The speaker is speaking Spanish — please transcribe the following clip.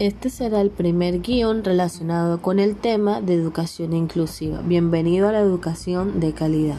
Este será el primer guion relacionado con el tema de educación inclusiva. Bienvenido a la educación de calidad.